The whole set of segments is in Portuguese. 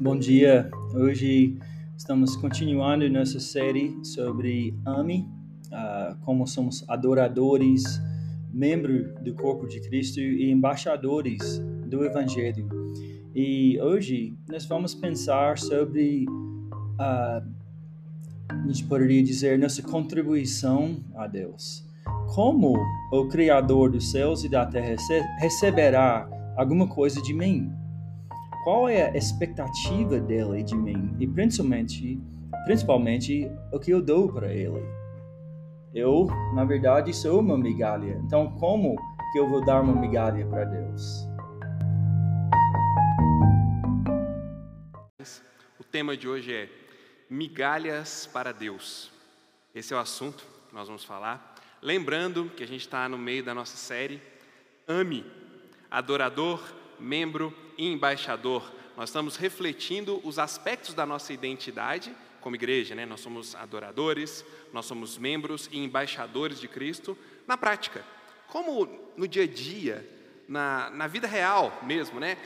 Bom dia. Hoje estamos continuando nossa série sobre AMI, uh, como somos adoradores, membros do corpo de Cristo e embaixadores do Evangelho. E hoje nós vamos pensar sobre, uh, a gente poderia dizer, nossa contribuição a Deus. Como o Criador dos céus e da terra receberá alguma coisa de mim? Qual é a expectativa dele de mim e principalmente, principalmente o que eu dou para ele. Eu, na verdade, sou uma migalha. Então, como que eu vou dar uma migalha para Deus? O tema de hoje é migalhas para Deus. Esse é o assunto que nós vamos falar. Lembrando que a gente está no meio da nossa série Ame, adorador, membro e embaixador. Nós estamos refletindo os aspectos da nossa identidade como igreja, né? Nós somos adoradores, nós somos membros e embaixadores de Cristo na prática. Como no dia a dia, na, na vida real mesmo, né?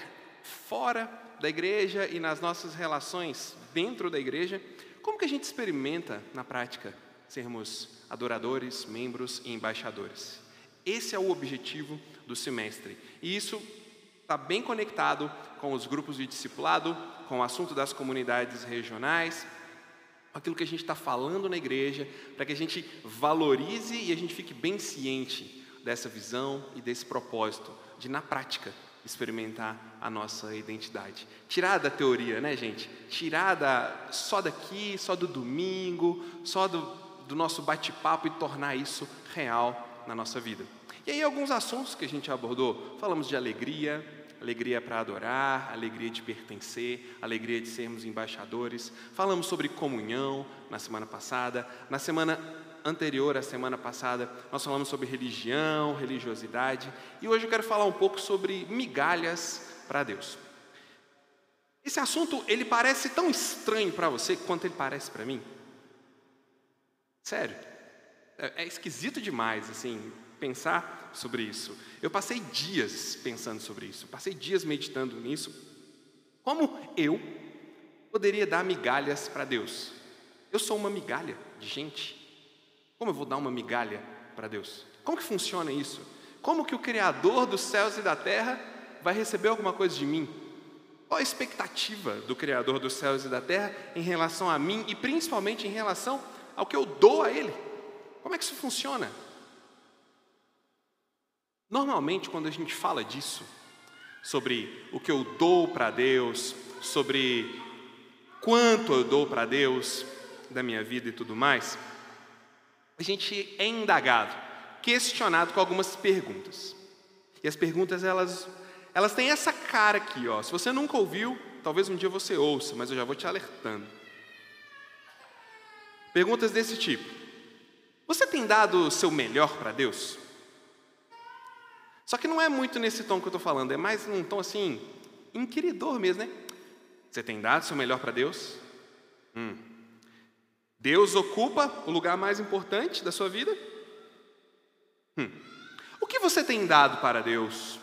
Fora da igreja e nas nossas relações dentro da igreja, como que a gente experimenta na prática sermos adoradores, membros e embaixadores? Esse é o objetivo do semestre. E isso está bem conectado com os grupos de discipulado, com o assunto das comunidades regionais, aquilo que a gente está falando na igreja, para que a gente valorize e a gente fique bem ciente dessa visão e desse propósito de, na prática, experimentar a nossa identidade. Tirar da teoria, né, gente? Tirar da, só daqui, só do domingo, só do, do nosso bate-papo e tornar isso real na nossa vida. E aí, alguns assuntos que a gente abordou: falamos de alegria, alegria para adorar, alegria de pertencer, alegria de sermos embaixadores. Falamos sobre comunhão na semana passada. Na semana anterior à semana passada, nós falamos sobre religião, religiosidade. E hoje eu quero falar um pouco sobre migalhas para Deus. Esse assunto, ele parece tão estranho para você quanto ele parece para mim. Sério. É, é esquisito demais, assim, pensar sobre isso. Eu passei dias pensando sobre isso, passei dias meditando nisso. Como eu poderia dar migalhas para Deus? Eu sou uma migalha de gente. Como eu vou dar uma migalha para Deus? Como que funciona isso? Como que o Criador dos céus e da terra vai receber alguma coisa de mim? Qual a expectativa do Criador dos céus e da terra em relação a mim e principalmente em relação ao que eu dou a Ele? Como é que isso funciona? Normalmente, quando a gente fala disso, sobre o que eu dou para Deus, sobre quanto eu dou para Deus da minha vida e tudo mais, a gente é indagado, questionado com algumas perguntas. E as perguntas elas elas têm essa cara aqui, ó. Se você nunca ouviu, talvez um dia você ouça, mas eu já vou te alertando. Perguntas desse tipo: Você tem dado o seu melhor para Deus? Só que não é muito nesse tom que eu estou falando, é mais num tom assim, inquiridor mesmo, né? Você tem dado seu melhor para Deus? Hum. Deus ocupa o lugar mais importante da sua vida? Hum. O que você tem dado para Deus?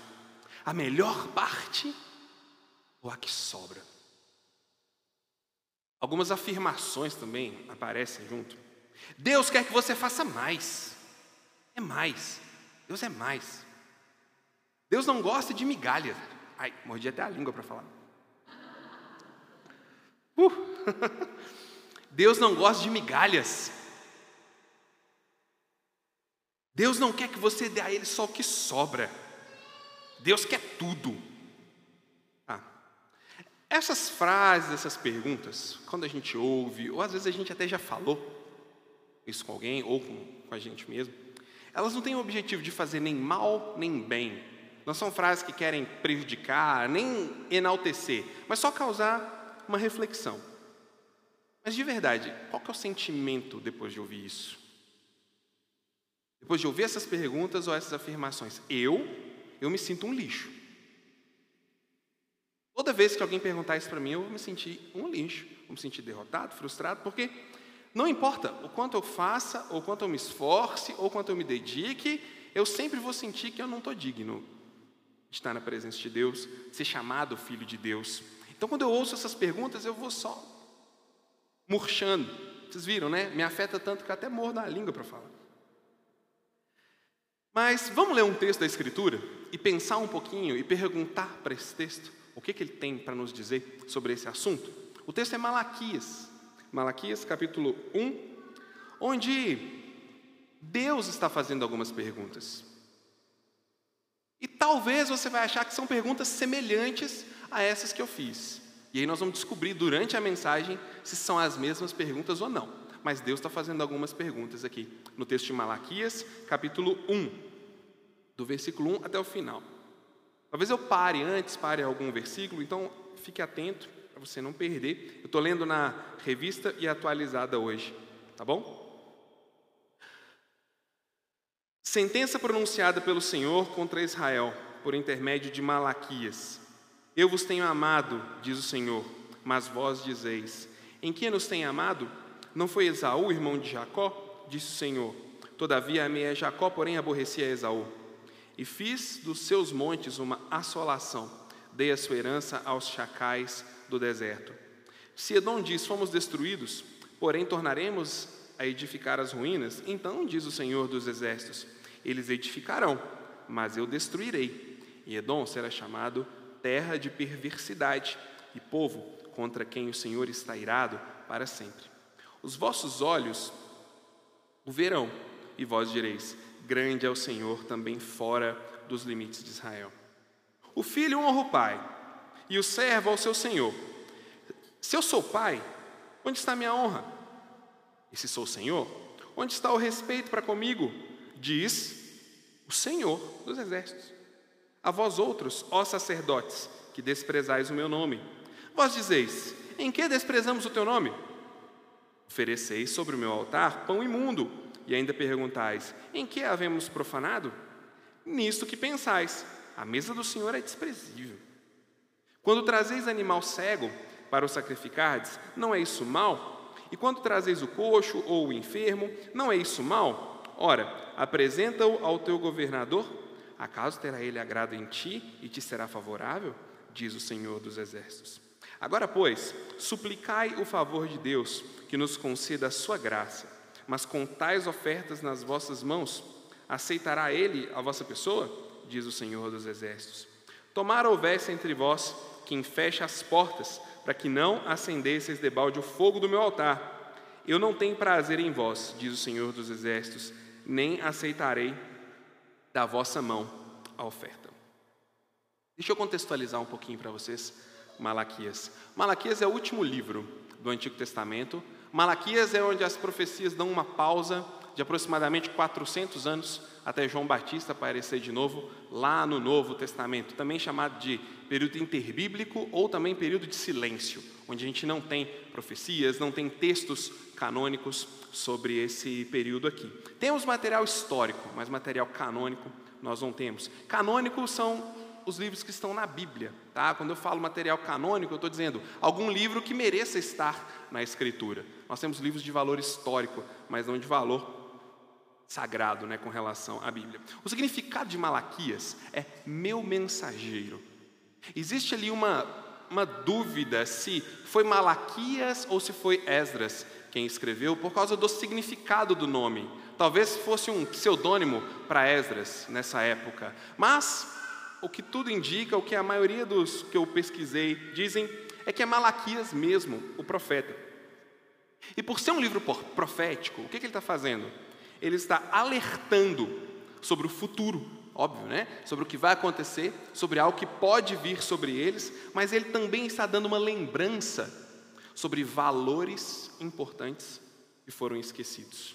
A melhor parte ou a que sobra? Algumas afirmações também aparecem junto. Deus quer que você faça mais. É mais. Deus é mais. Deus não gosta de migalhas. Ai, mordi até a língua para falar. Uh. Deus não gosta de migalhas. Deus não quer que você dê a Ele só o que sobra. Deus quer tudo. Ah. Essas frases, essas perguntas, quando a gente ouve, ou às vezes a gente até já falou isso com alguém, ou com, com a gente mesmo, elas não têm o objetivo de fazer nem mal nem bem. Não são frases que querem prejudicar, nem enaltecer, mas só causar uma reflexão. Mas de verdade, qual é o sentimento depois de ouvir isso? Depois de ouvir essas perguntas ou essas afirmações, eu, eu me sinto um lixo. Toda vez que alguém perguntar isso para mim, eu vou me sentir um lixo, vou me sentir derrotado, frustrado, porque não importa o quanto eu faça, ou quanto eu me esforce, ou quanto eu me dedique, eu sempre vou sentir que eu não estou digno estar na presença de Deus, ser chamado filho de Deus. Então, quando eu ouço essas perguntas, eu vou só murchando. Vocês viram, né? Me afeta tanto que até morro na língua para falar. Mas vamos ler um texto da Escritura e pensar um pouquinho e perguntar para esse texto o que, que ele tem para nos dizer sobre esse assunto. O texto é Malaquias, Malaquias capítulo 1, onde Deus está fazendo algumas perguntas. E talvez você vai achar que são perguntas semelhantes a essas que eu fiz. E aí nós vamos descobrir durante a mensagem se são as mesmas perguntas ou não. Mas Deus está fazendo algumas perguntas aqui no texto de Malaquias, capítulo 1, do versículo 1 até o final. Talvez eu pare antes, pare algum versículo, então fique atento para você não perder. Eu estou lendo na revista e atualizada hoje, tá bom? Sentença pronunciada pelo Senhor contra Israel por intermédio de Malaquias. Eu vos tenho amado, diz o Senhor, mas vós dizeis: Em que nos tem amado? Não foi Esaú, irmão de Jacó? Disse o Senhor. Todavia amei a Jacó, porém aborreci a Esaú. E fiz dos seus montes uma assolação, dei a sua herança aos chacais do deserto. Se Edom diz: Fomos destruídos, porém tornaremos a edificar as ruínas, então diz o Senhor dos exércitos: Eles edificarão, mas eu destruirei. E Edom será chamado terra de perversidade e povo contra quem o Senhor está irado para sempre. Os vossos olhos o verão, e vós direis: Grande é o Senhor também fora dos limites de Israel. O filho honra o pai, e o servo ao seu senhor. Se eu sou pai, onde está minha honra? E se sou senhor, onde está o respeito para comigo? Diz o Senhor dos exércitos. A vós outros, ó sacerdotes, que desprezais o meu nome. Vós dizeis: Em que desprezamos o teu nome? Ofereceis sobre o meu altar pão imundo, e ainda perguntais: Em que havemos profanado? Nisto que pensais: A mesa do Senhor é desprezível. Quando trazeis animal cego para o sacrificardes, não é isso mal? E quando trazeis o coxo ou o enfermo, não é isso mal? Ora, apresenta-o ao teu governador Acaso terá ele agrado em ti e te será favorável? Diz o Senhor dos Exércitos. Agora, pois, suplicai o favor de Deus, que nos conceda a sua graça, mas com tais ofertas nas vossas mãos, aceitará ele a vossa pessoa? Diz o Senhor dos Exércitos. Tomara houvesse entre vós quem feche as portas, para que não acendesseis debalde o fogo do meu altar. Eu não tenho prazer em vós, diz o Senhor dos Exércitos, nem aceitarei da vossa mão a oferta. Deixa eu contextualizar um pouquinho para vocês Malaquias. Malaquias é o último livro do Antigo Testamento. Malaquias é onde as profecias dão uma pausa de aproximadamente 400 anos até João Batista aparecer de novo lá no Novo Testamento, também chamado de período interbíblico ou também período de silêncio, onde a gente não tem profecias, não tem textos canônicos sobre esse período aqui. Temos material histórico, mas material canônico nós não temos. Canônico são os livros que estão na Bíblia, tá? Quando eu falo material canônico, eu estou dizendo algum livro que mereça estar na Escritura. Nós temos livros de valor histórico, mas não de valor sagrado, né, com relação à Bíblia. O significado de Malaquias é meu mensageiro. Existe ali uma uma dúvida se foi Malaquias ou se foi Esdras quem escreveu, por causa do significado do nome. Talvez fosse um pseudônimo para Esdras nessa época. Mas o que tudo indica, o que a maioria dos que eu pesquisei dizem, é que é Malaquias mesmo, o profeta. E por ser um livro profético, o que, que ele está fazendo? Ele está alertando sobre o futuro, óbvio, né? Sobre o que vai acontecer, sobre algo que pode vir sobre eles, mas ele também está dando uma lembrança sobre valores importantes que foram esquecidos.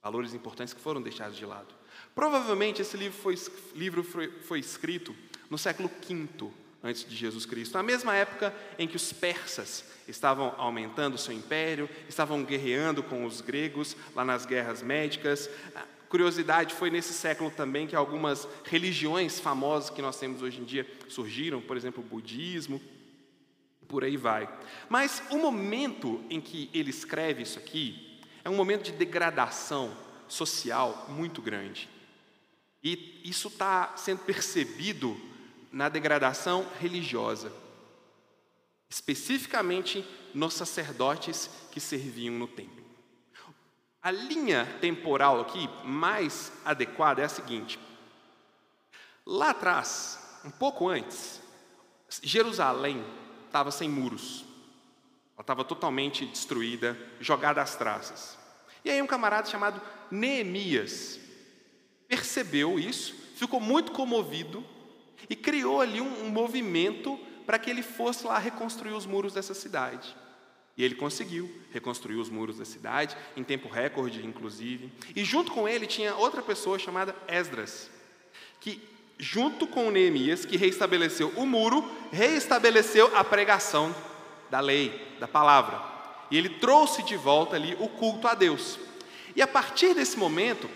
Valores importantes que foram deixados de lado. Provavelmente esse livro foi, livro foi, foi escrito no século V antes de Jesus Cristo, na mesma época em que os persas estavam aumentando seu império, estavam guerreando com os gregos lá nas guerras médicas. Curiosidade, foi nesse século também que algumas religiões famosas que nós temos hoje em dia surgiram, por exemplo, o budismo, por aí vai. Mas o momento em que ele escreve isso aqui é um momento de degradação social muito grande. E isso está sendo percebido na degradação religiosa. especificamente nos sacerdotes que serviam no templo. A linha temporal aqui mais adequada é a seguinte: lá atrás, um pouco antes, Jerusalém estava sem muros, ela estava totalmente destruída, jogada às traças. E aí, um camarada chamado Neemias percebeu isso, ficou muito comovido e criou ali um, um movimento para que ele fosse lá reconstruir os muros dessa cidade. E ele conseguiu reconstruir os muros da cidade, em tempo recorde, inclusive. E junto com ele tinha outra pessoa chamada Esdras, que, junto com Neemias, que reestabeleceu o muro, reestabeleceu a pregação da lei, da palavra. E ele trouxe de volta ali o culto a Deus. E a partir desse momento,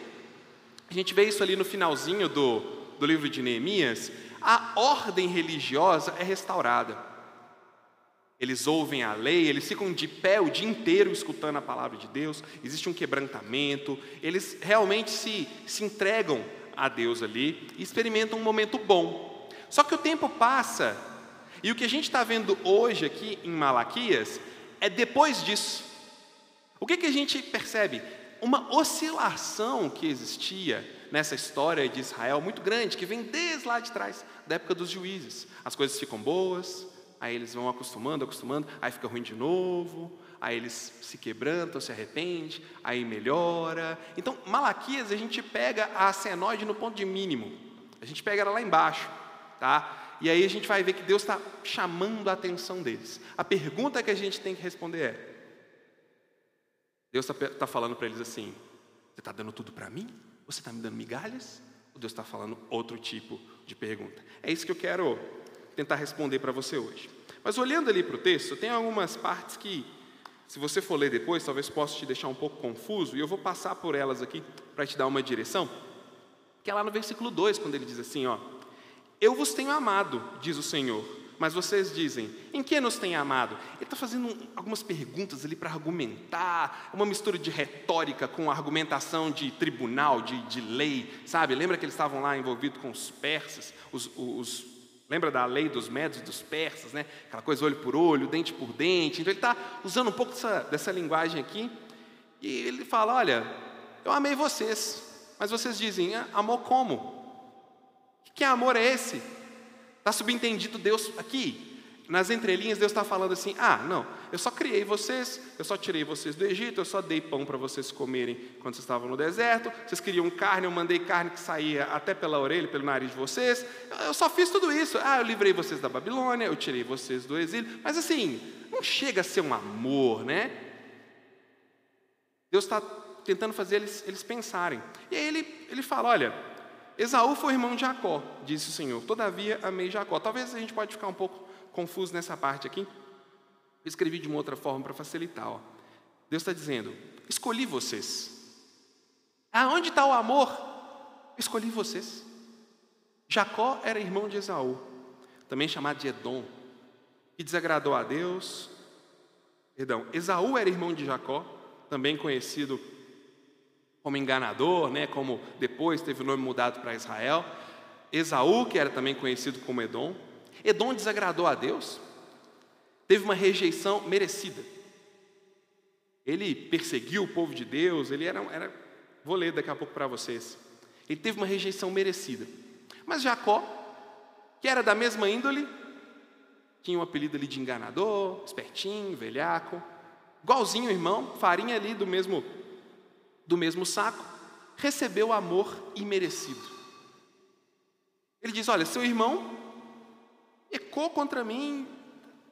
a gente vê isso ali no finalzinho do, do livro de Neemias, a ordem religiosa é restaurada. Eles ouvem a lei, eles ficam de pé o dia inteiro escutando a palavra de Deus, existe um quebrantamento, eles realmente se, se entregam a Deus ali e experimentam um momento bom. Só que o tempo passa, e o que a gente está vendo hoje aqui em Malaquias é depois disso. O que, que a gente percebe? Uma oscilação que existia nessa história de Israel muito grande, que vem desde lá de trás, da época dos juízes. As coisas ficam boas, aí eles vão acostumando, acostumando, aí fica ruim de novo, aí eles se quebrantam, se arrependem, aí melhora. Então, Malaquias, a gente pega a senoide no ponto de mínimo, a gente pega ela lá embaixo, tá? E aí a gente vai ver que Deus está chamando a atenção deles. A pergunta que a gente tem que responder é: Deus está tá falando para eles assim: Você está dando tudo para mim? Você está me dando migalhas? Ou Deus está falando outro tipo de pergunta? É isso que eu quero tentar responder para você hoje. Mas olhando ali para o texto, tem algumas partes que, se você for ler depois, talvez possa te deixar um pouco confuso, e eu vou passar por elas aqui para te dar uma direção. Que é lá no versículo 2, quando ele diz assim: ó, Eu vos tenho amado, diz o Senhor, mas vocês dizem, em que nos tem amado? Ele está fazendo algumas perguntas ali para argumentar, uma mistura de retórica com argumentação de tribunal, de, de lei, sabe? Lembra que eles estavam lá envolvidos com os persas, os, os Lembra da lei dos médios e dos persas, né? Aquela coisa olho por olho, dente por dente. Então ele está usando um pouco dessa, dessa linguagem aqui. E ele fala: Olha, eu amei vocês, mas vocês dizem, ah, amor como? Que amor é esse? Está subentendido Deus aqui. Nas entrelinhas, Deus está falando assim: ah, não, eu só criei vocês, eu só tirei vocês do Egito, eu só dei pão para vocês comerem quando vocês estavam no deserto, vocês queriam carne, eu mandei carne que saía até pela orelha, pelo nariz de vocês, eu só fiz tudo isso. Ah, eu livrei vocês da Babilônia, eu tirei vocês do exílio, mas assim, não chega a ser um amor, né? Deus está tentando fazer eles, eles pensarem. E aí ele, ele fala: olha, Esaú foi irmão de Jacó, disse o Senhor, todavia amei Jacó. Talvez a gente pode ficar um pouco confuso nessa parte aqui. Eu escrevi de uma outra forma para facilitar. Ó. Deus está dizendo: escolhi vocês. Aonde está o amor? Escolhi vocês. Jacó era irmão de Esaú, também chamado de Edom, que desagradou a Deus. Perdão, Esaú era irmão de Jacó, também conhecido como enganador, né, como depois teve o nome mudado para Israel. Esaú, que era também conhecido como Edom, Edom desagradou a Deus, teve uma rejeição merecida. Ele perseguiu o povo de Deus, ele era, era vou ler daqui a pouco para vocês. Ele teve uma rejeição merecida. Mas Jacó, que era da mesma índole, tinha um apelido ali de enganador, espertinho, velhaco, igualzinho o irmão, farinha ali do mesmo do mesmo saco, recebeu amor imerecido. Ele diz: Olha, seu irmão ecou contra mim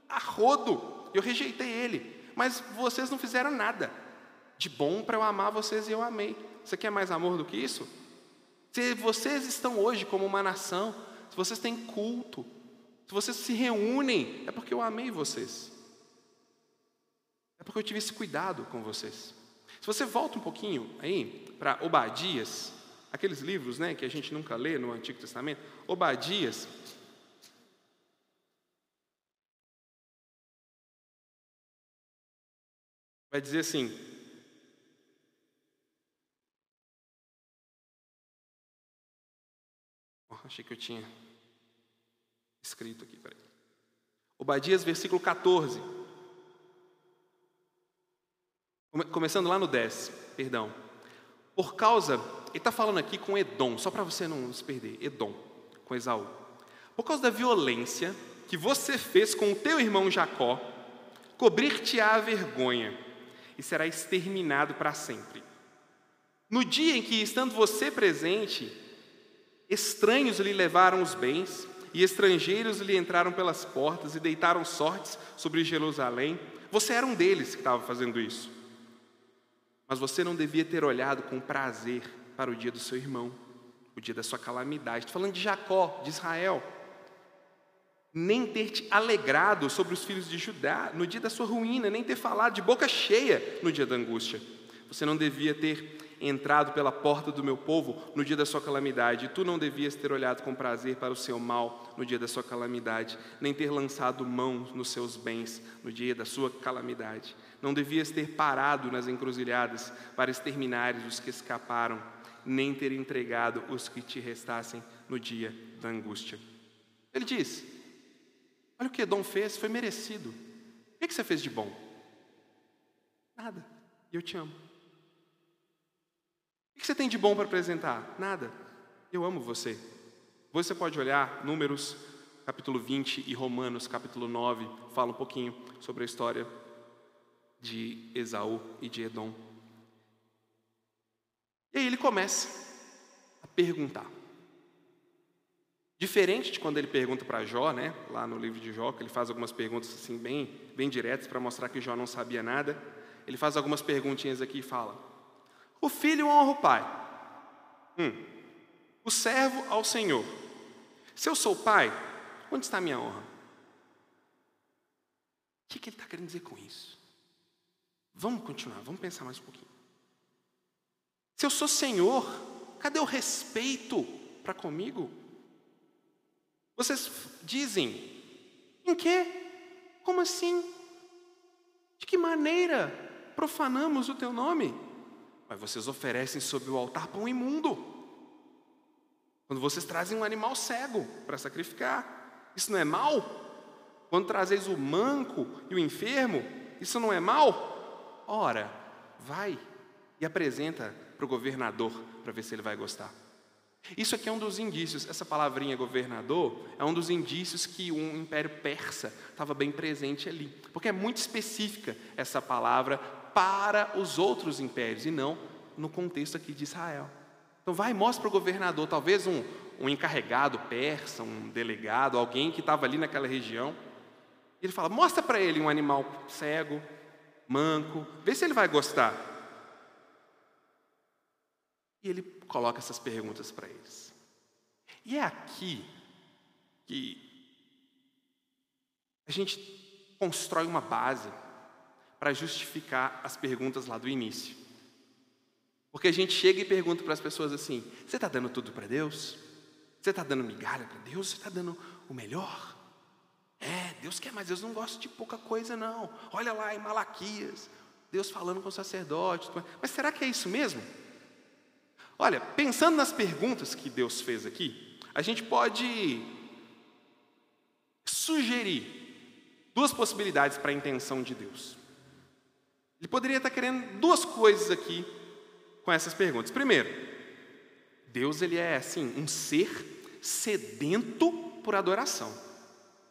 a rodo, eu rejeitei ele, mas vocês não fizeram nada de bom para eu amar vocês e eu amei. Você quer mais amor do que isso? Se vocês estão hoje como uma nação, se vocês têm culto, se vocês se reúnem, é porque eu amei vocês. É porque eu tive esse cuidado com vocês. Se você volta um pouquinho aí para Obadias, aqueles livros né, que a gente nunca lê no Antigo Testamento, Obadias, vai dizer assim: oh, achei que eu tinha escrito aqui, peraí. Obadias, versículo 14. Começando lá no 10, perdão. Por causa, ele está falando aqui com Edom, só para você não se perder, Edom, com Esaú. Por causa da violência que você fez com o teu irmão Jacó, cobrir-te-á a vergonha e será exterminado para sempre. No dia em que, estando você presente, estranhos lhe levaram os bens, e estrangeiros lhe entraram pelas portas e deitaram sortes sobre Jerusalém, você era um deles que estava fazendo isso. Mas você não devia ter olhado com prazer para o dia do seu irmão, o dia da sua calamidade. Estou falando de Jacó, de Israel. Nem ter te alegrado sobre os filhos de Judá no dia da sua ruína, nem ter falado de boca cheia no dia da angústia. Você não devia ter entrado pela porta do meu povo no dia da sua calamidade. Tu não devias ter olhado com prazer para o seu mal no dia da sua calamidade, nem ter lançado mão nos seus bens no dia da sua calamidade. Não devias ter parado nas encruzilhadas para exterminares os que escaparam, nem ter entregado os que te restassem no dia da angústia. Ele diz: Olha o que Edom fez, foi merecido. O que você fez de bom? Nada. Eu te amo. O que você tem de bom para apresentar? Nada. Eu amo você. Você pode olhar Números capítulo 20 e Romanos capítulo 9, fala um pouquinho sobre a história de Esaú e de Edom. E aí ele começa a perguntar. Diferente de quando ele pergunta para Jó, né, lá no livro de Jó, que ele faz algumas perguntas assim bem, bem diretas para mostrar que Jó não sabia nada. Ele faz algumas perguntinhas aqui e fala: o filho honra o pai. Hum. O servo ao Senhor. Se eu sou pai, onde está a minha honra? O que, que ele está querendo dizer com isso? Vamos continuar, vamos pensar mais um pouquinho. Se eu sou Senhor, cadê o respeito para comigo? Vocês dizem, em quê? Como assim? De que maneira profanamos o teu nome? Mas vocês oferecem sobre o altar pão imundo. Quando vocês trazem um animal cego para sacrificar, isso não é mal? Quando trazeis o manco e o enfermo, isso não é mal? Ora, vai e apresenta para o governador para ver se ele vai gostar. Isso aqui é um dos indícios, essa palavrinha governador é um dos indícios que o Império Persa estava bem presente ali, porque é muito específica essa palavra para os outros impérios e não no contexto aqui de Israel. Então vai e mostra para o governador, talvez um, um encarregado persa, um delegado, alguém que estava ali naquela região. Ele fala: mostra para ele um animal cego, manco, vê se ele vai gostar. E ele coloca essas perguntas para eles. E é aqui que a gente constrói uma base para justificar as perguntas lá do início. Porque a gente chega e pergunta para as pessoas assim: você está dando tudo para Deus? Você está dando migalha para Deus? Você está dando o melhor? É, Deus quer, mas Deus não gosta de pouca coisa, não. Olha lá em Malaquias, Deus falando com o sacerdote. Mas será que é isso mesmo? Olha, pensando nas perguntas que Deus fez aqui, a gente pode sugerir duas possibilidades para a intenção de Deus. Ele poderia estar querendo duas coisas aqui com essas perguntas. Primeiro, Deus ele é assim um ser sedento por adoração.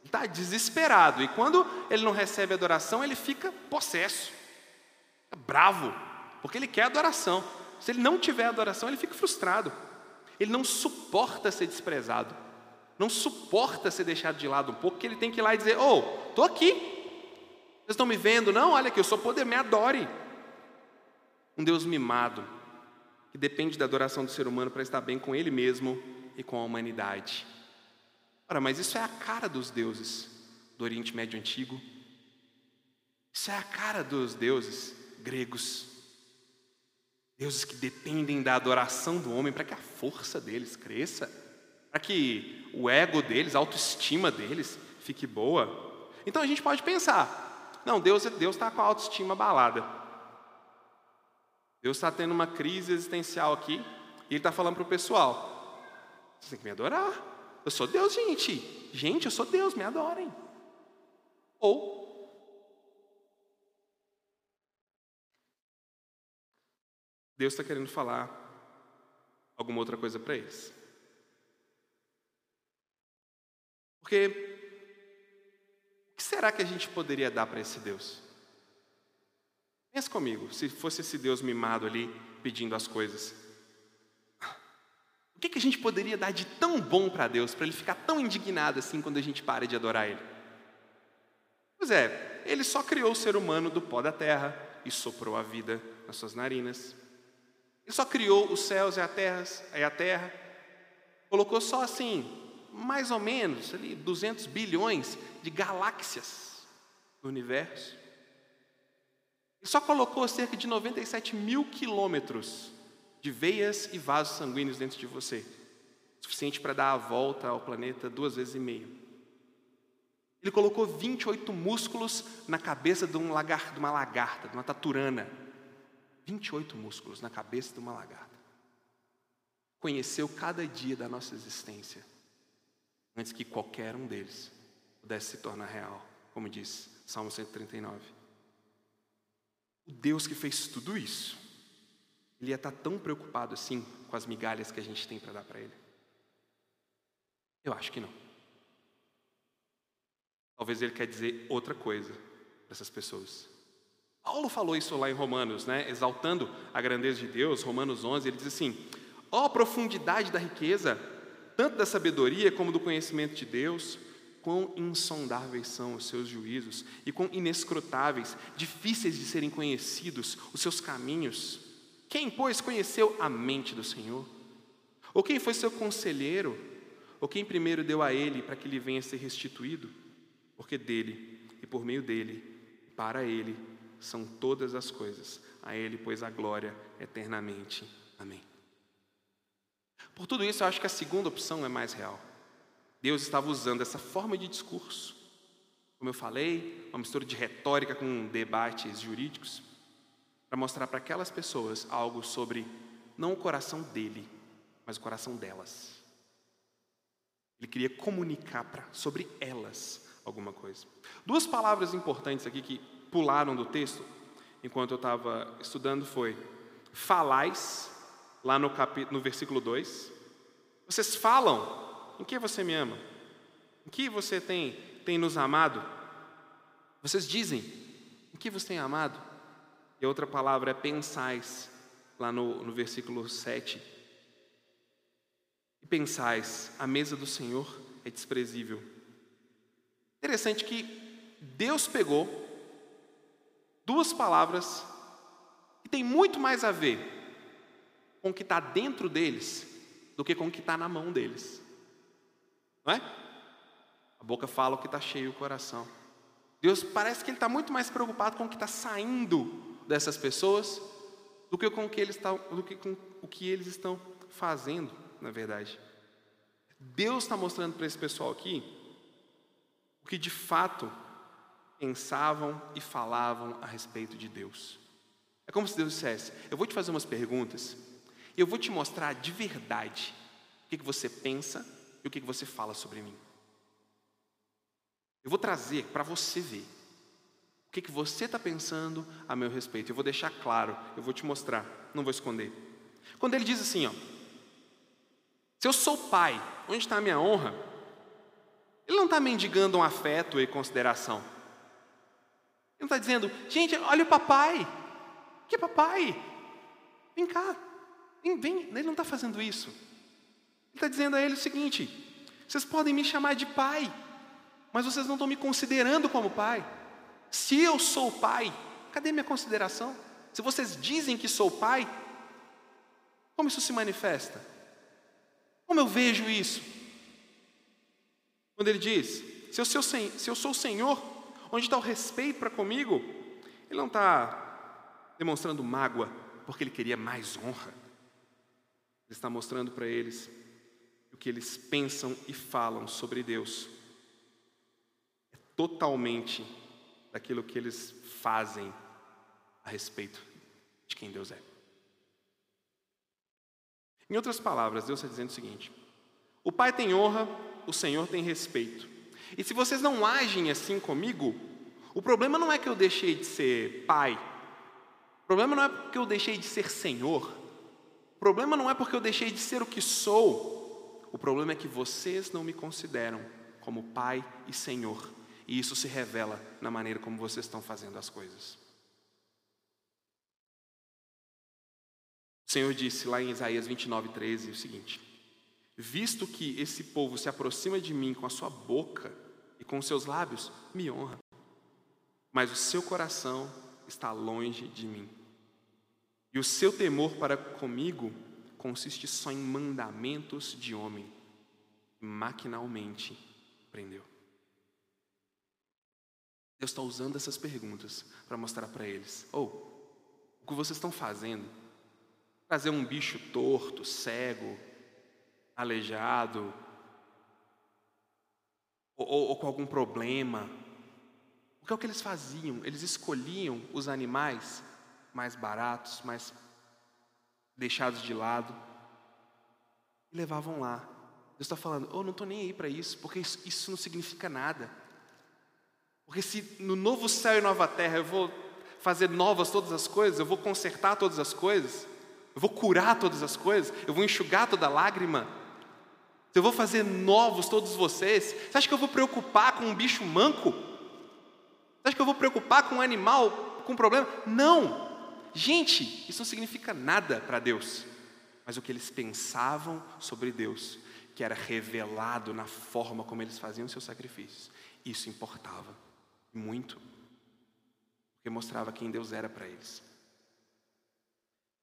Ele está desesperado e quando ele não recebe adoração ele fica possesso, bravo, porque ele quer adoração. Se ele não tiver adoração ele fica frustrado. Ele não suporta ser desprezado, não suporta ser deixado de lado um pouco, que ele tem que ir lá e dizer: "Oh, tô aqui, vocês estão me vendo? Não, olha aqui, eu sou poder, me adore. Um Deus mimado, que depende da adoração do ser humano para estar bem com ele mesmo e com a humanidade. Ora, mas isso é a cara dos deuses do Oriente Médio Antigo. Isso é a cara dos deuses gregos. Deuses que dependem da adoração do homem para que a força deles cresça, para que o ego deles, a autoestima deles fique boa. Então a gente pode pensar, não, Deus Deus está com a autoestima abalada. Deus está tendo uma crise existencial aqui e Ele está falando para o pessoal: vocês têm que me adorar. Eu sou Deus, gente. Gente, eu sou Deus, me adorem. Ou Deus está querendo falar alguma outra coisa para eles. Porque o que será que a gente poderia dar para esse Deus? Pensa comigo, se fosse esse Deus mimado ali pedindo as coisas. O que, que a gente poderia dar de tão bom para Deus, para Ele ficar tão indignado assim quando a gente para de adorar Ele? Pois é, Ele só criou o ser humano do pó da terra e soprou a vida nas suas narinas. Ele só criou os céus e a terra, e a terra colocou só assim, mais ou menos, ali, 200 bilhões de galáxias no universo. Ele só colocou cerca de 97 mil quilômetros de veias e vasos sanguíneos dentro de você, suficiente para dar a volta ao planeta duas vezes e meia. Ele colocou 28 músculos na cabeça de, um de uma lagarta, de uma taturana. 28 músculos na cabeça de uma lagarta. Conheceu cada dia da nossa existência, antes que qualquer um deles pudesse se tornar real, como diz Salmo 139. O Deus que fez tudo isso, ele ia estar tão preocupado assim com as migalhas que a gente tem para dar para ele? Eu acho que não. Talvez ele quer dizer outra coisa para essas pessoas. Paulo falou isso lá em Romanos, né? exaltando a grandeza de Deus, Romanos 11, ele diz assim: ó oh, profundidade da riqueza, tanto da sabedoria como do conhecimento de Deus, quão insondáveis são os seus juízos e quão inescrutáveis, difíceis de serem conhecidos os seus caminhos. Quem, pois, conheceu a mente do Senhor? Ou quem foi seu conselheiro? Ou quem primeiro deu a ele para que lhe venha a ser restituído? Porque dele, e por meio dele, para ele, são todas as coisas. A ele, pois, a glória eternamente. Amém. Por tudo isso, eu acho que a segunda opção é mais real. Deus estava usando essa forma de discurso, como eu falei, uma mistura de retórica com debates jurídicos, para mostrar para aquelas pessoas algo sobre não o coração dele, mas o coração delas. Ele queria comunicar pra, sobre elas alguma coisa. Duas palavras importantes aqui que pularam do texto enquanto eu estava estudando foi falais, lá no, capítulo, no versículo 2. Vocês falam, em que você me ama? Em que você tem, tem nos amado? Vocês dizem, em que você tem amado? E outra palavra é pensais, lá no, no versículo 7. E pensais, a mesa do Senhor é desprezível. Interessante que Deus pegou duas palavras que tem muito mais a ver com o que está dentro deles do que com o que está na mão deles. Não é? A boca fala o que está cheio o coração. Deus parece que Ele está muito mais preocupado com o que está saindo dessas pessoas do que com o que eles estão, do que com o que eles estão fazendo, na verdade. Deus está mostrando para esse pessoal aqui o que de fato pensavam e falavam a respeito de Deus. É como se Deus dissesse: Eu vou te fazer umas perguntas e eu vou te mostrar de verdade o que, você pensa e o que, que você fala sobre mim. Eu vou trazer para você ver o que, que você está pensando a meu respeito? Eu vou deixar claro, eu vou te mostrar, não vou esconder. Quando ele diz assim, ó, se eu sou pai, onde está a minha honra? Ele não está mendigando um afeto e consideração. Ele não está dizendo, gente, olha o papai. Que papai? Vem cá. Vem, vem. Ele não está fazendo isso. Ele está dizendo a ele o seguinte: vocês podem me chamar de pai, mas vocês não estão me considerando como pai. Se eu sou pai, cadê minha consideração? Se vocês dizem que sou pai, como isso se manifesta? Como eu vejo isso? Quando ele diz: se eu, se eu sou o Senhor, onde está o respeito para comigo? Ele não está demonstrando mágoa porque ele queria mais honra. Ele está mostrando para eles o que eles pensam e falam sobre Deus. É totalmente daquilo que eles fazem a respeito de quem Deus é. Em outras palavras, Deus está dizendo o seguinte: o Pai tem honra, o Senhor tem respeito. E se vocês não agem assim comigo, O problema não é que eu deixei de ser pai. O problema não é porque eu deixei de ser senhor. O problema não é porque eu deixei de ser o que sou. O problema é que vocês não me consideram como pai e senhor. E isso se revela na maneira como vocês estão fazendo as coisas. O Senhor disse lá em Isaías 29, 13 o seguinte: Visto que esse povo se aproxima de mim com a sua boca e com seus lábios, me honra, mas o seu coração está longe de mim. E o seu temor para comigo consiste só em mandamentos de homem, maquinalmente prendeu. Deus está usando essas perguntas para mostrar para eles: ou oh, o que vocês estão fazendo? Trazer um bicho torto, cego, aleijado, ou, ou, ou com algum problema. O que é o que eles faziam? Eles escolhiam os animais mais baratos, mais deixados de lado, e levavam lá. Deus está falando, eu oh, não estou nem aí para isso, porque isso, isso não significa nada. Porque se no novo céu e nova terra eu vou fazer novas todas as coisas, eu vou consertar todas as coisas, eu vou curar todas as coisas, eu vou enxugar toda lágrima, se eu vou fazer novos todos vocês, você acha que eu vou preocupar com um bicho manco? Você acha que eu vou preocupar com um animal com problema? Não! Gente, isso não significa nada para Deus. Mas o que eles pensavam sobre Deus, que era revelado na forma como eles faziam seus sacrifícios, isso importava muito, porque mostrava quem Deus era para eles.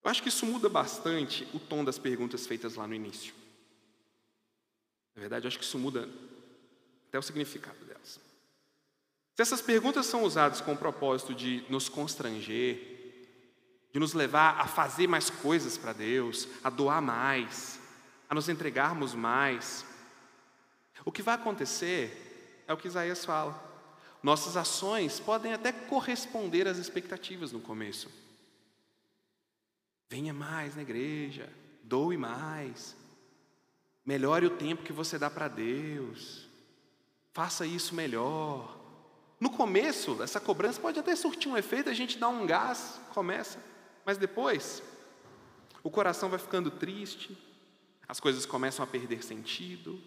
Eu acho que isso muda bastante o tom das perguntas feitas lá no início. Na verdade, acho que isso muda até o significado delas. Se essas perguntas são usadas com o propósito de nos constranger, de nos levar a fazer mais coisas para Deus, a doar mais, a nos entregarmos mais, o que vai acontecer é o que Isaías fala. Nossas ações podem até corresponder às expectativas no começo. Venha mais na igreja, doe mais, melhore o tempo que você dá para Deus, faça isso melhor. No começo, essa cobrança pode até surtir um efeito, a gente dá um gás, começa, mas depois, o coração vai ficando triste, as coisas começam a perder sentido,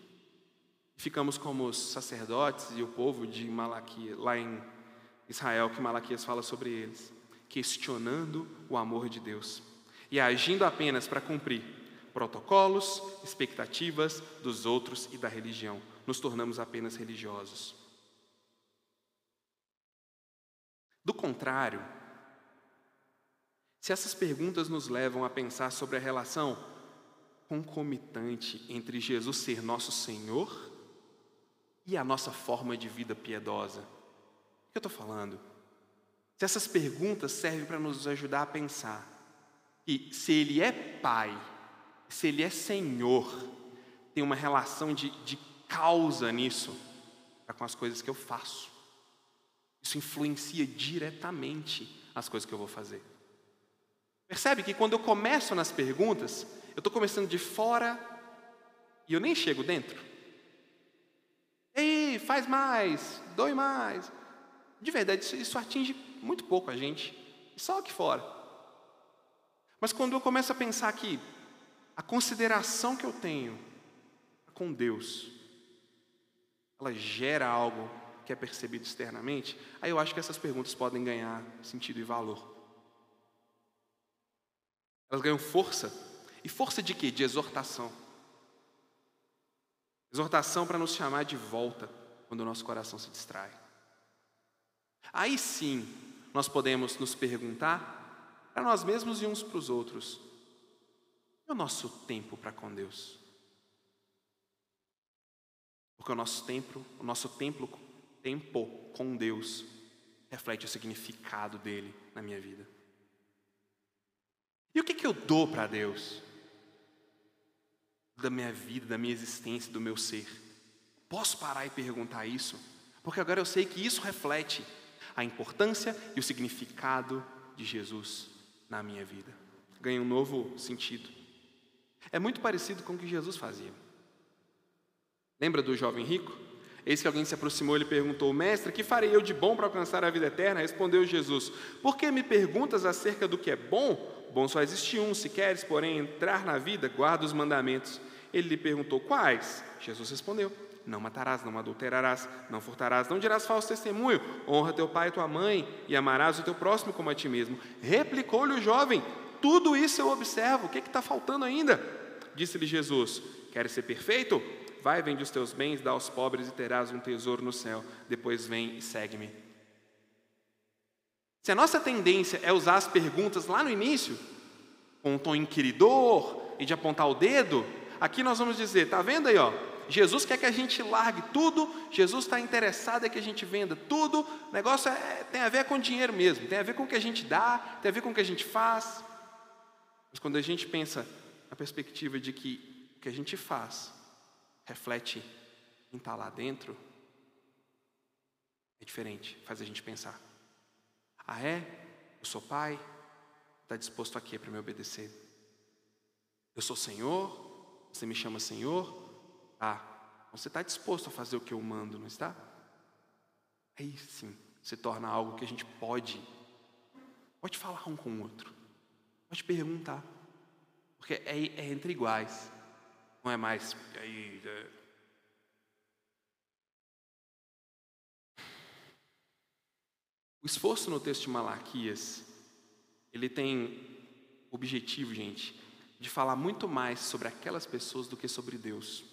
Ficamos como os sacerdotes e o povo de Malaquias, lá em Israel, que Malaquias fala sobre eles, questionando o amor de Deus e agindo apenas para cumprir protocolos, expectativas dos outros e da religião. Nos tornamos apenas religiosos. Do contrário, se essas perguntas nos levam a pensar sobre a relação concomitante entre Jesus ser nosso Senhor e a nossa forma de vida piedosa? O que eu estou falando? Se essas perguntas servem para nos ajudar a pensar que se Ele é Pai, se Ele é Senhor, tem uma relação de, de causa nisso com as coisas que eu faço. Isso influencia diretamente as coisas que eu vou fazer. Percebe que quando eu começo nas perguntas, eu estou começando de fora e eu nem chego dentro. Ei, faz mais, doe mais. De verdade, isso, isso atinge muito pouco a gente, só aqui fora. Mas quando eu começo a pensar que a consideração que eu tenho com Deus, ela gera algo que é percebido externamente, aí eu acho que essas perguntas podem ganhar sentido e valor. Elas ganham força. E força de quê? De exortação. Exortação para nos chamar de volta quando o nosso coração se distrai. Aí sim, nós podemos nos perguntar para nós mesmos e uns para os outros: e o nosso tempo para com Deus? Porque o nosso tempo, o nosso templo, tempo com Deus reflete o significado dele na minha vida. E o que, que eu dou para Deus? da minha vida, da minha existência, do meu ser. Posso parar e perguntar isso? Porque agora eu sei que isso reflete a importância e o significado de Jesus na minha vida. Ganha um novo sentido. É muito parecido com o que Jesus fazia. Lembra do jovem rico? Eis que alguém se aproximou e lhe perguntou: Mestre, que farei eu de bom para alcançar a vida eterna? Respondeu Jesus: Por que me perguntas acerca do que é bom? Bom só existe um. Se queres, porém, entrar na vida, guarda os mandamentos. Ele lhe perguntou: Quais? Jesus respondeu: Não matarás, não adulterarás, não furtarás, não dirás falso testemunho, honra teu pai e tua mãe, e amarás o teu próximo como a ti mesmo. Replicou-lhe o jovem: Tudo isso eu observo, o que está faltando ainda? Disse-lhe Jesus: Queres ser perfeito? Vai, vende os teus bens, dá aos pobres e terás um tesouro no céu. Depois vem e segue-me. Se a nossa tendência é usar as perguntas lá no início, com um tom inquiridor e de apontar o dedo, aqui nós vamos dizer: tá vendo aí, ó? Jesus quer que a gente largue tudo, Jesus está interessado em que a gente venda tudo. O negócio é, tem a ver com dinheiro mesmo, tem a ver com o que a gente dá, tem a ver com o que a gente faz. Mas quando a gente pensa na perspectiva de que o que a gente faz reflete em estar lá dentro, é diferente, faz a gente pensar. Ah, é? Eu sou pai? Está disposto aqui para me obedecer? Eu sou Senhor? Você me chama Senhor? Ah, você está disposto a fazer o que eu mando, não está? Aí sim, se torna algo que a gente pode, pode falar um com o outro, pode perguntar, porque é, é entre iguais. Não é mais. É... O esforço no texto de Malaquias, ele tem objetivo, gente, de falar muito mais sobre aquelas pessoas do que sobre Deus.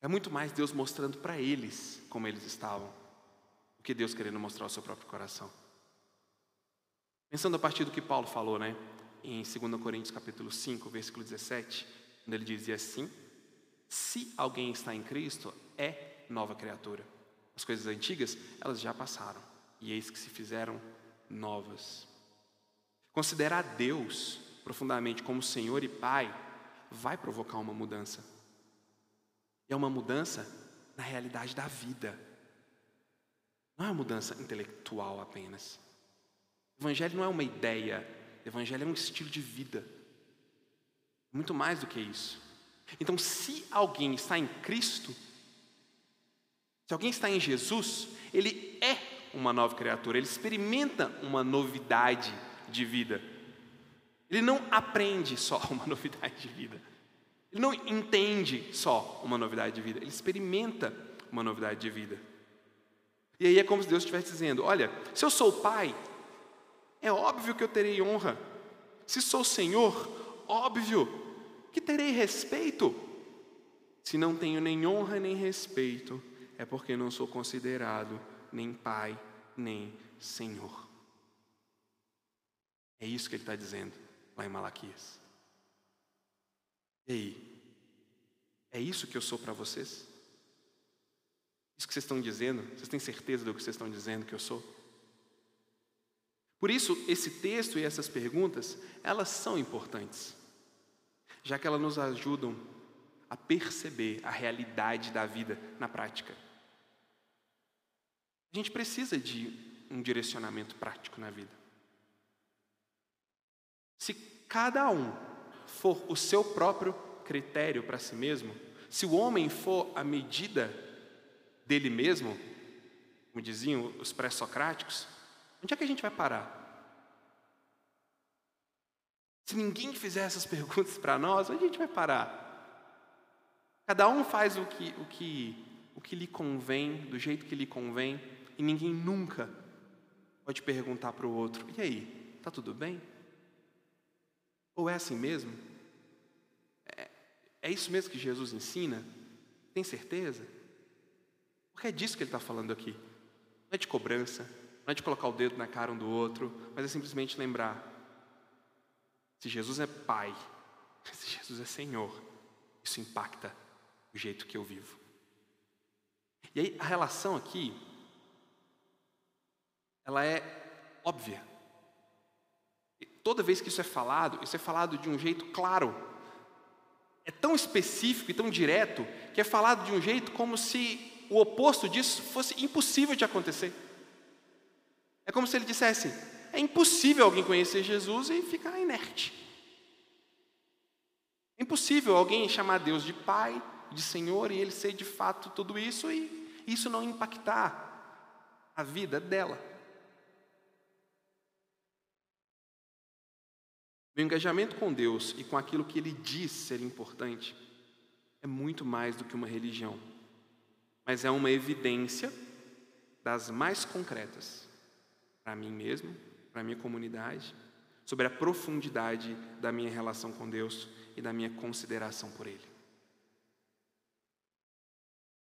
É muito mais Deus mostrando para eles como eles estavam, do que Deus querendo mostrar o seu próprio coração. Pensando a partir do que Paulo falou, né? em 2 Coríntios capítulo 5, versículo 17, quando ele dizia assim: Se alguém está em Cristo, é nova criatura. As coisas antigas, elas já passaram, e eis que se fizeram novas. Considerar Deus profundamente como Senhor e Pai vai provocar uma mudança. É uma mudança na realidade da vida. Não é uma mudança intelectual apenas. Evangelho não é uma ideia Evangelho é um estilo de vida. Muito mais do que isso. Então, se alguém está em Cristo, se alguém está em Jesus, ele é uma nova criatura, ele experimenta uma novidade de vida. Ele não aprende só uma novidade de vida. Ele não entende só uma novidade de vida, ele experimenta uma novidade de vida. E aí é como se Deus estivesse dizendo: Olha, se eu sou pai, é óbvio que eu terei honra. Se sou Senhor, óbvio que terei respeito. Se não tenho nem honra nem respeito, é porque não sou considerado nem pai, nem Senhor. É isso que ele está dizendo lá em Malaquias. E aí? É isso que eu sou para vocês? Isso que vocês estão dizendo? Vocês têm certeza do que vocês estão dizendo que eu sou? Por isso, esse texto e essas perguntas, elas são importantes, já que elas nos ajudam a perceber a realidade da vida na prática. A gente precisa de um direcionamento prático na vida. Se cada um for o seu próprio critério para si mesmo, se o homem for a medida dele mesmo, como diziam os pré-socráticos, Onde é que a gente vai parar? Se ninguém fizer essas perguntas para nós, onde a gente vai parar? Cada um faz o que, o, que, o que lhe convém, do jeito que lhe convém, e ninguém nunca pode perguntar para o outro: e aí, está tudo bem? Ou é assim mesmo? É, é isso mesmo que Jesus ensina? Tem certeza? Porque é disso que ele está falando aqui. Não é de cobrança, não é de colocar o dedo na cara um do outro, mas é simplesmente lembrar: se Jesus é Pai, se Jesus é Senhor, isso impacta o jeito que eu vivo. E aí a relação aqui, ela é óbvia. E toda vez que isso é falado, isso é falado de um jeito claro. É tão específico e tão direto que é falado de um jeito como se o oposto disso fosse impossível de acontecer. É como se ele dissesse: é impossível alguém conhecer Jesus e ficar inerte. É impossível alguém chamar Deus de Pai de Senhor e ele ser de fato tudo isso e isso não impactar a vida dela. O engajamento com Deus e com aquilo que Ele diz ser importante é muito mais do que uma religião, mas é uma evidência das mais concretas para mim mesmo, para a minha comunidade, sobre a profundidade da minha relação com Deus e da minha consideração por Ele.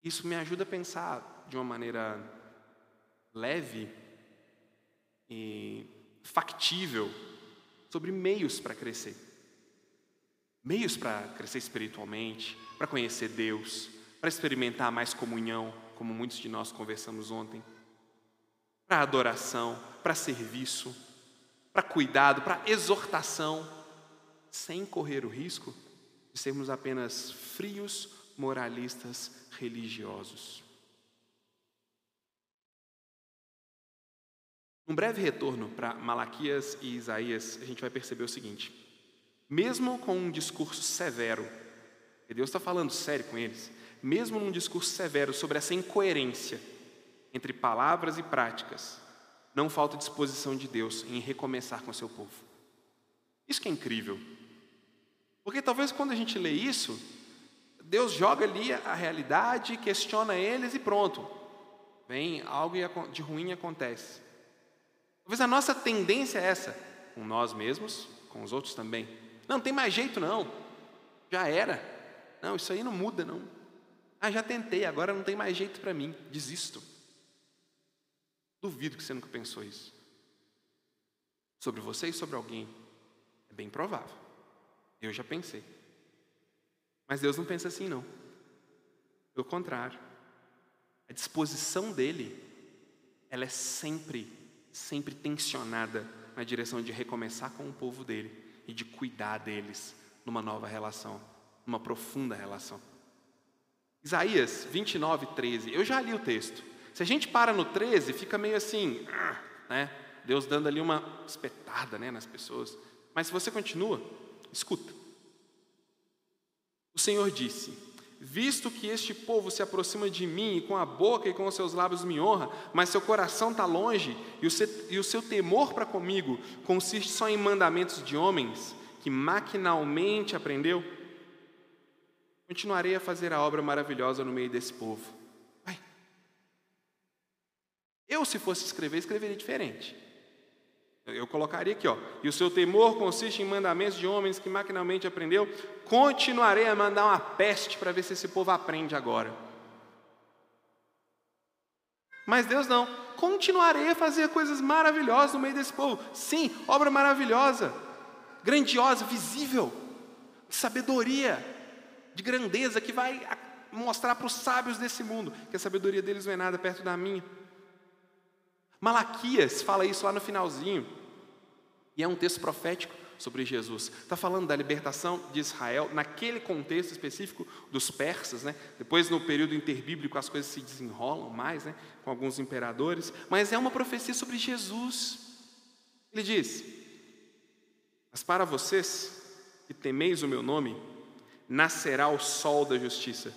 Isso me ajuda a pensar de uma maneira leve e factível sobre meios para crescer. Meios para crescer espiritualmente, para conhecer Deus, para experimentar mais comunhão, como muitos de nós conversamos ontem, para adoração, para serviço, para cuidado, para exortação, sem correr o risco de sermos apenas frios moralistas religiosos. Um breve retorno para Malaquias e Isaías, a gente vai perceber o seguinte: mesmo com um discurso severo, e Deus está falando sério com eles, mesmo num discurso severo sobre essa incoerência entre palavras e práticas, não falta disposição de Deus em recomeçar com seu povo. Isso que é incrível. Porque talvez quando a gente lê isso, Deus joga ali a realidade, questiona eles e pronto. Vem algo de ruim acontece. Talvez a nossa tendência é essa, com nós mesmos, com os outros também. Não, tem mais jeito não. Já era. Não, isso aí não muda não. Ah, já tentei, agora não tem mais jeito para mim. Desisto. Duvido que você nunca pensou isso. Sobre você e sobre alguém. É bem provável. Eu já pensei. Mas Deus não pensa assim, não. Pelo contrário. A disposição dele, ela é sempre sempre tensionada na direção de recomeçar com o povo dele e de cuidar deles numa nova relação, numa profunda relação. Isaías 29, 13. Eu já li o texto. Se a gente para no 13, fica meio assim, né? Deus dando ali uma espetada né, nas pessoas. Mas se você continua, escuta. O Senhor disse: Visto que este povo se aproxima de mim e com a boca e com os seus lábios me honra, mas seu coração está longe e o seu, e o seu temor para comigo consiste só em mandamentos de homens que maquinalmente aprendeu, continuarei a fazer a obra maravilhosa no meio desse povo. Eu, se fosse escrever, escreveria diferente. Eu colocaria aqui, ó. E o seu temor consiste em mandamentos de homens que maquinalmente aprendeu. Continuarei a mandar uma peste para ver se esse povo aprende agora. Mas Deus não. Continuarei a fazer coisas maravilhosas no meio desse povo. Sim, obra maravilhosa, grandiosa, visível, de sabedoria, de grandeza que vai mostrar para os sábios desse mundo que a sabedoria deles não é nada perto da minha. Malaquias fala isso lá no finalzinho, e é um texto profético sobre Jesus. Está falando da libertação de Israel naquele contexto específico dos persas, né? Depois no período interbíblico as coisas se desenrolam mais, né? Com alguns imperadores, mas é uma profecia sobre Jesus. Ele diz: Mas para vocês que temeis o meu nome, nascerá o sol da justiça,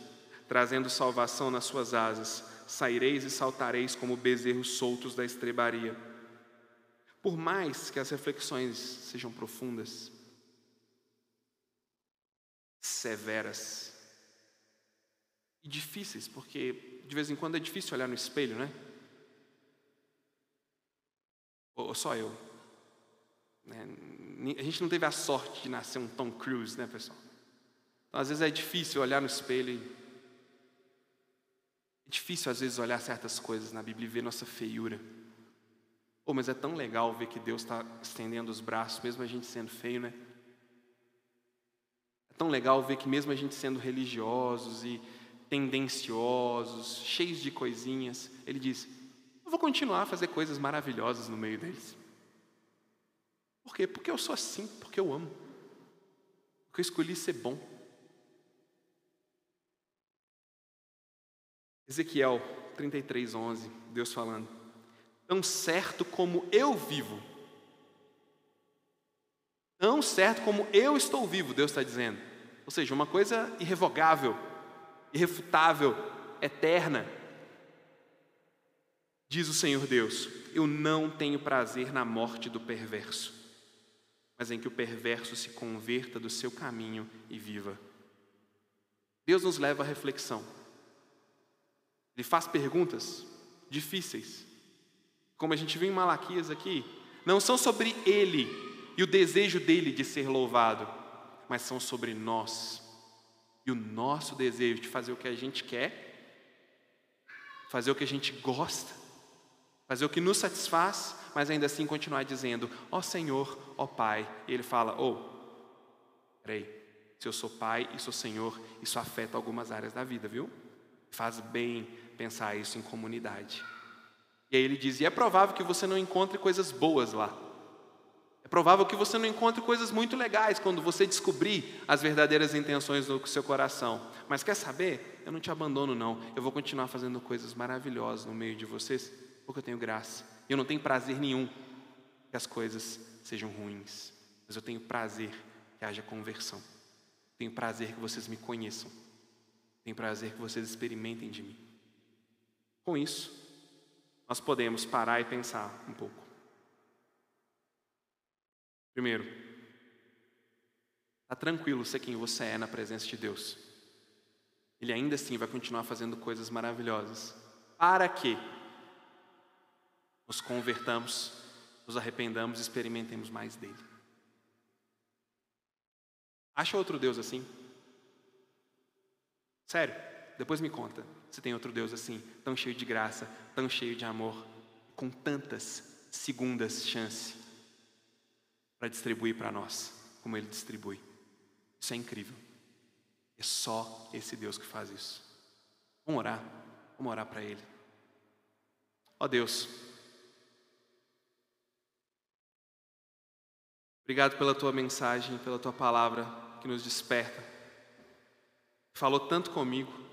trazendo salvação nas suas asas saireis e saltareis como bezerros soltos da estrebaria. Por mais que as reflexões sejam profundas, severas e difíceis, porque de vez em quando é difícil olhar no espelho, né? Ou só eu. Né? A gente não teve a sorte de nascer um Tom Cruise, né, pessoal? Então, às vezes é difícil olhar no espelho e é difícil às vezes olhar certas coisas na Bíblia e ver nossa feiura. Oh, mas é tão legal ver que Deus está estendendo os braços, mesmo a gente sendo feio, né? É tão legal ver que mesmo a gente sendo religiosos e tendenciosos, cheios de coisinhas, Ele diz: Eu vou continuar a fazer coisas maravilhosas no meio deles. Por quê? Porque eu sou assim, porque eu amo. Porque eu escolhi ser bom. Ezequiel 33, 11, Deus falando: Tão certo como eu vivo, tão certo como eu estou vivo, Deus está dizendo. Ou seja, uma coisa irrevogável, irrefutável, eterna. Diz o Senhor Deus: Eu não tenho prazer na morte do perverso, mas em que o perverso se converta do seu caminho e viva. Deus nos leva à reflexão. Ele faz perguntas difíceis. Como a gente viu em Malaquias aqui, não são sobre ele e o desejo dele de ser louvado, mas são sobre nós e o nosso desejo de fazer o que a gente quer, fazer o que a gente gosta, fazer o que nos satisfaz, mas ainda assim continuar dizendo: Ó oh Senhor, ó oh Pai. E ele fala: Oh, peraí, se eu sou Pai e sou Senhor, isso afeta algumas áreas da vida, viu? Faz bem pensar isso em comunidade. E aí ele diz: E é provável que você não encontre coisas boas lá. É provável que você não encontre coisas muito legais quando você descobrir as verdadeiras intenções do seu coração. Mas quer saber? Eu não te abandono, não. Eu vou continuar fazendo coisas maravilhosas no meio de vocês, porque eu tenho graça. Eu não tenho prazer nenhum que as coisas sejam ruins, mas eu tenho prazer que haja conversão. Tenho prazer que vocês me conheçam. Tenho prazer que vocês experimentem de mim. Com isso, nós podemos parar e pensar um pouco. Primeiro, está tranquilo ser quem você é na presença de Deus. Ele ainda assim vai continuar fazendo coisas maravilhosas. Para que nos convertamos, nos arrependamos e experimentemos mais dele. Acha outro Deus assim? Sério, depois me conta se tem outro Deus assim, tão cheio de graça, tão cheio de amor, com tantas segundas chances para distribuir para nós, como Ele distribui. Isso é incrível. É só esse Deus que faz isso. Vamos orar, vamos orar para Ele. Ó Deus, obrigado pela Tua mensagem, pela Tua palavra que nos desperta. Falou tanto comigo.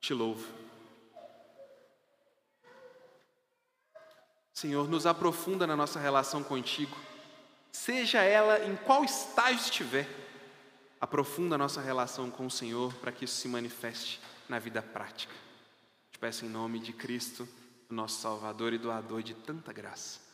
Te louvo. Senhor, nos aprofunda na nossa relação contigo, seja ela em qual estágio estiver, aprofunda a nossa relação com o Senhor para que isso se manifeste na vida prática. Te peço em nome de Cristo, nosso Salvador e doador de tanta graça.